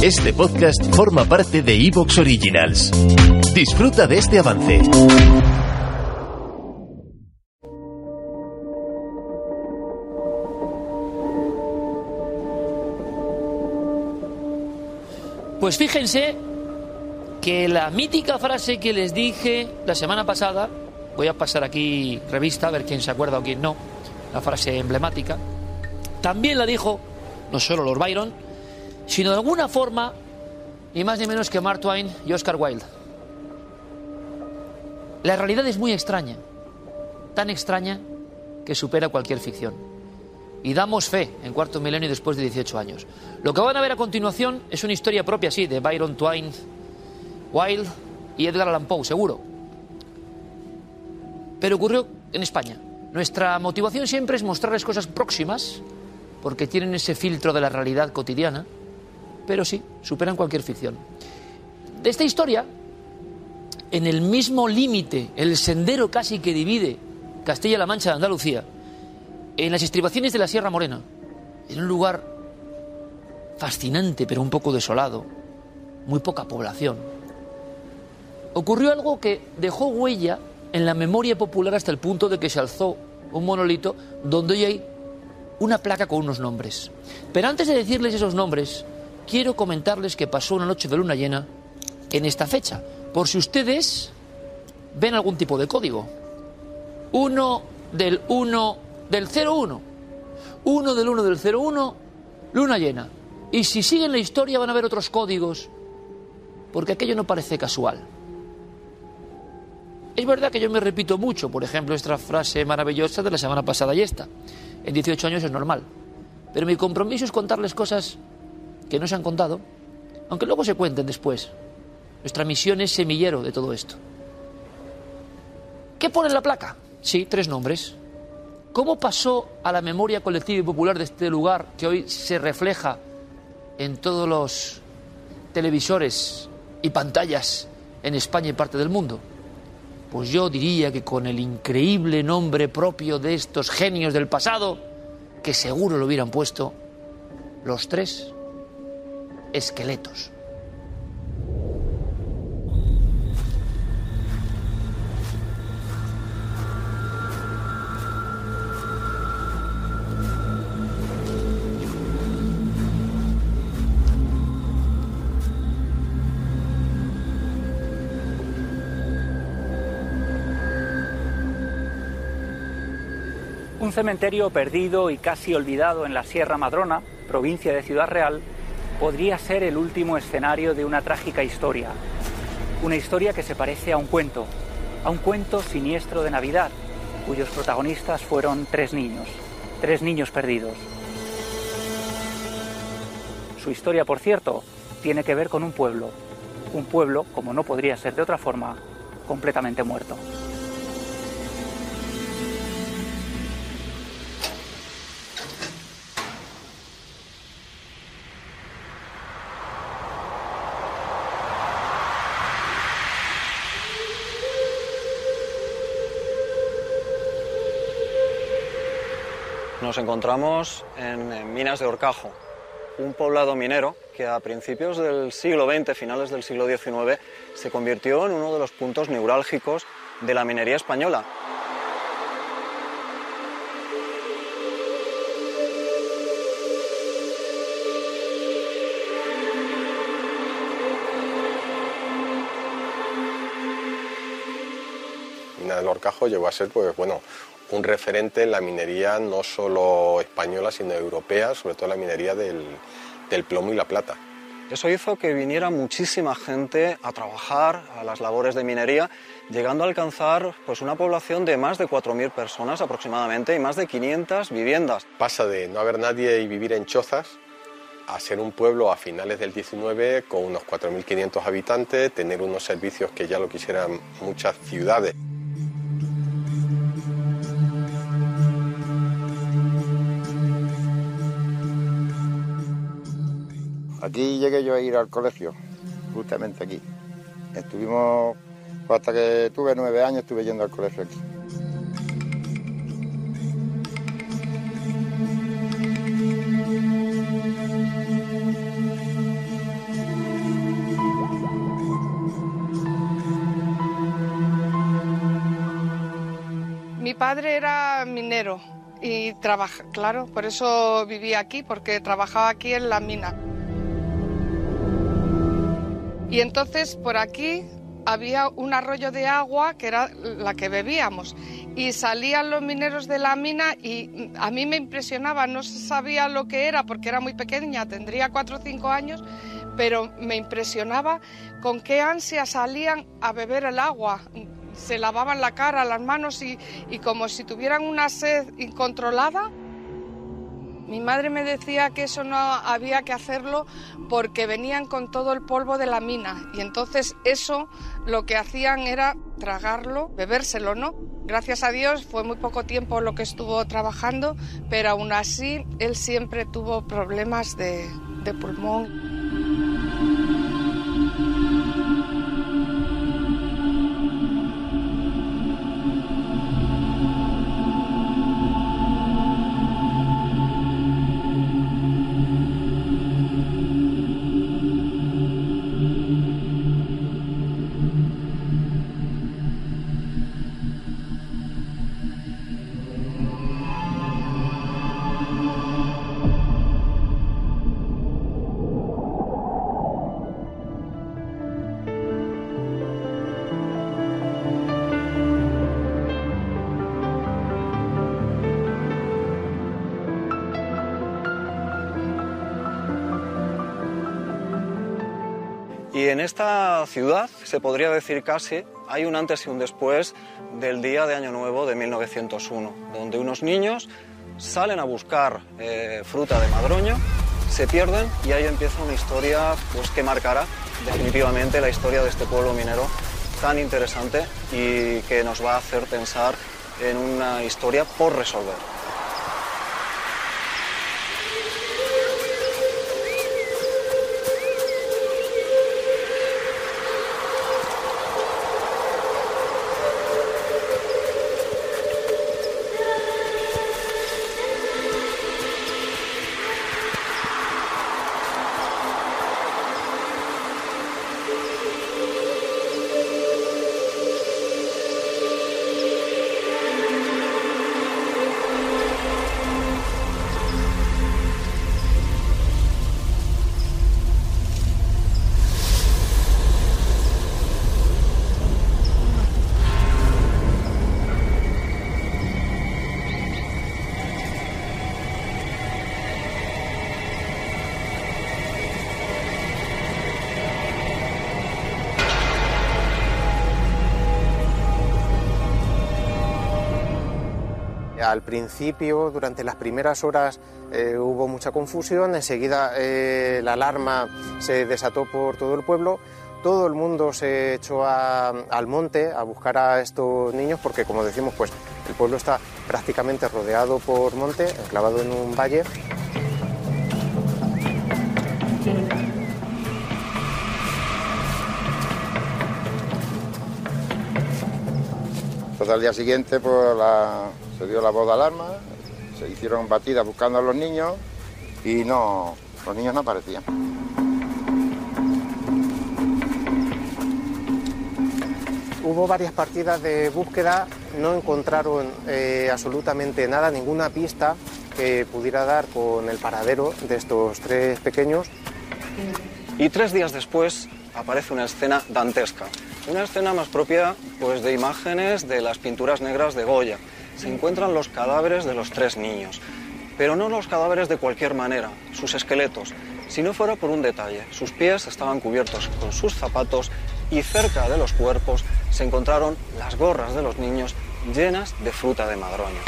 Este podcast forma parte de Evox Originals. Disfruta de este avance. Pues fíjense que la mítica frase que les dije la semana pasada, voy a pasar aquí revista a ver quién se acuerda o quién no, la frase emblemática, también la dijo no solo Lord Byron, sino de alguna forma ni más ni menos que Mark Twain y Oscar Wilde. La realidad es muy extraña, tan extraña que supera cualquier ficción. Y damos fe en cuarto milenio después de 18 años. Lo que van a ver a continuación es una historia propia, sí, de Byron, Twain, Wilde y Edgar Allan Poe, seguro. Pero ocurrió en España. Nuestra motivación siempre es mostrarles cosas próximas, porque tienen ese filtro de la realidad cotidiana, pero sí, superan cualquier ficción. De esta historia, en el mismo límite, el sendero casi que divide Castilla-La Mancha de Andalucía, en las estribaciones de la Sierra Morena, en un lugar fascinante pero un poco desolado, muy poca población, ocurrió algo que dejó huella en la memoria popular hasta el punto de que se alzó un monolito donde hoy hay una placa con unos nombres. Pero antes de decirles esos nombres, quiero comentarles que pasó una noche de luna llena en esta fecha, por si ustedes ven algún tipo de código. Uno del 1 del 01. 1 del 1 del 01, luna llena. Y si siguen la historia van a ver otros códigos, porque aquello no parece casual. Es verdad que yo me repito mucho, por ejemplo, esta frase maravillosa de la semana pasada y esta. En 18 años es normal. Pero mi compromiso es contarles cosas que no se han contado, aunque luego se cuenten después. Nuestra misión es semillero de todo esto. ¿Qué pone en la placa? Sí, tres nombres. ¿Cómo pasó a la memoria colectiva y popular de este lugar que hoy se refleja en todos los televisores y pantallas en España y parte del mundo? Pues yo diría que con el increíble nombre propio de estos genios del pasado, que seguro lo hubieran puesto los tres esqueletos. Un cementerio perdido y casi olvidado en la Sierra Madrona, provincia de Ciudad Real, podría ser el último escenario de una trágica historia. Una historia que se parece a un cuento, a un cuento siniestro de Navidad, cuyos protagonistas fueron tres niños, tres niños perdidos. Su historia, por cierto, tiene que ver con un pueblo, un pueblo, como no podría ser de otra forma, completamente muerto. Nos encontramos en, Minas de Horcajo, un poblado minero que a principios del siglo XX, finales del siglo XIX, se convirtió en uno de los puntos neurálgicos de la minería española. Mina del Horcajo llegó a ser, pues bueno, un referente en la minería no solo española, sino europea, sobre todo la minería del, del plomo y la plata. Eso hizo que viniera muchísima gente a trabajar a las labores de minería, llegando a alcanzar pues, una población de más de 4.000 personas aproximadamente y más de 500 viviendas. Pasa de no haber nadie y vivir en chozas a ser un pueblo a finales del 19 con unos 4.500 habitantes, tener unos servicios que ya lo quisieran muchas ciudades. Aquí llegué yo a ir al colegio, justamente aquí. Estuvimos, hasta que tuve nueve años, estuve yendo al colegio aquí. Mi padre era minero y trabaja, claro, por eso vivía aquí, porque trabajaba aquí en la mina. Y entonces por aquí había un arroyo de agua que era la que bebíamos y salían los mineros de la mina y a mí me impresionaba, no sabía lo que era porque era muy pequeña, tendría cuatro o cinco años, pero me impresionaba con qué ansia salían a beber el agua. Se lavaban la cara, las manos y, y como si tuvieran una sed incontrolada. Mi madre me decía que eso no había que hacerlo porque venían con todo el polvo de la mina y entonces eso lo que hacían era tragarlo, bebérselo, ¿no? Gracias a Dios fue muy poco tiempo lo que estuvo trabajando, pero aún así él siempre tuvo problemas de, de pulmón. Y en esta ciudad, se podría decir casi, hay un antes y un después del día de Año Nuevo de 1901, donde unos niños salen a buscar eh, fruta de madroño, se pierden y ahí empieza una historia pues, que marcará definitivamente la historia de este pueblo minero tan interesante y que nos va a hacer pensar en una historia por resolver. Al principio, durante las primeras horas, eh, hubo mucha confusión, enseguida eh, la alarma se desató por todo el pueblo, todo el mundo se echó al monte a buscar a estos niños porque, como decimos, pues el pueblo está prácticamente rodeado por monte, enclavado en un valle. Entonces al día siguiente pues, la- se dio la voz de alarma, se hicieron batidas buscando a los niños y no, los niños no aparecían. Hubo varias partidas de búsqueda, no encontraron eh, absolutamente nada, ninguna pista que pudiera dar con el paradero de estos tres pequeños. Y tres días después aparece una escena dantesca, una escena más propia pues, de imágenes de las pinturas negras de Goya. Se encuentran los cadáveres de los tres niños, pero no los cadáveres de cualquier manera, sus esqueletos, si no fuera por un detalle. Sus pies estaban cubiertos con sus zapatos y cerca de los cuerpos se encontraron las gorras de los niños llenas de fruta de madroño.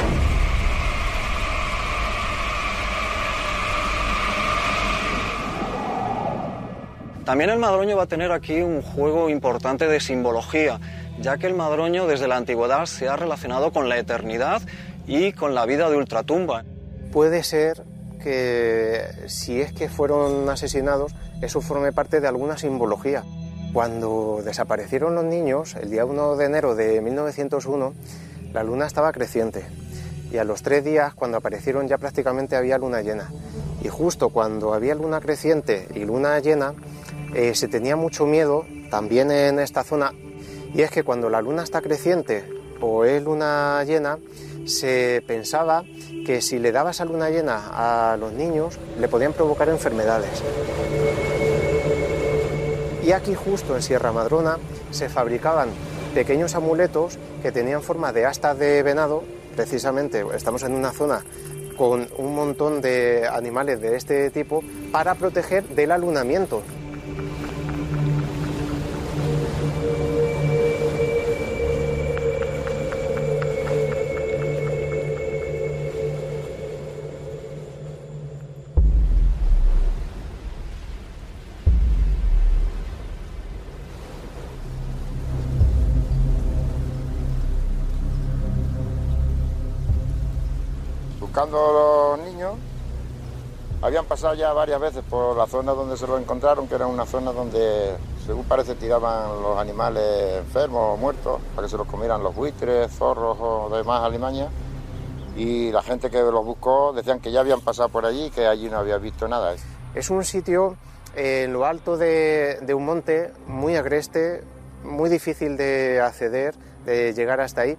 También el madroño va a tener aquí un juego importante de simbología, ya que el madroño desde la antigüedad se ha relacionado con la eternidad y con la vida de ultratumba. Puede ser que si es que fueron asesinados, eso forme parte de alguna simbología. Cuando desaparecieron los niños, el día 1 de enero de 1901, la luna estaba creciente y a los tres días, cuando aparecieron, ya prácticamente había luna llena. Y justo cuando había luna creciente y luna llena, eh, se tenía mucho miedo también en esta zona, y es que cuando la luna está creciente o es luna llena, se pensaba que si le daba esa luna llena a los niños, le podían provocar enfermedades. Y aquí justo en Sierra Madrona se fabricaban pequeños amuletos que tenían forma de astas de venado precisamente estamos en una zona con un montón de animales de este tipo para proteger del alunamiento. Buscando los niños, habían pasado ya varias veces por la zona donde se los encontraron, que era una zona donde, según parece, tiraban los animales enfermos o muertos para que se los comieran los buitres, zorros o demás alimañas. Y la gente que los buscó decían que ya habían pasado por allí que allí no había visto nada. Es un sitio en lo alto de, de un monte muy agreste, muy difícil de acceder, de llegar hasta ahí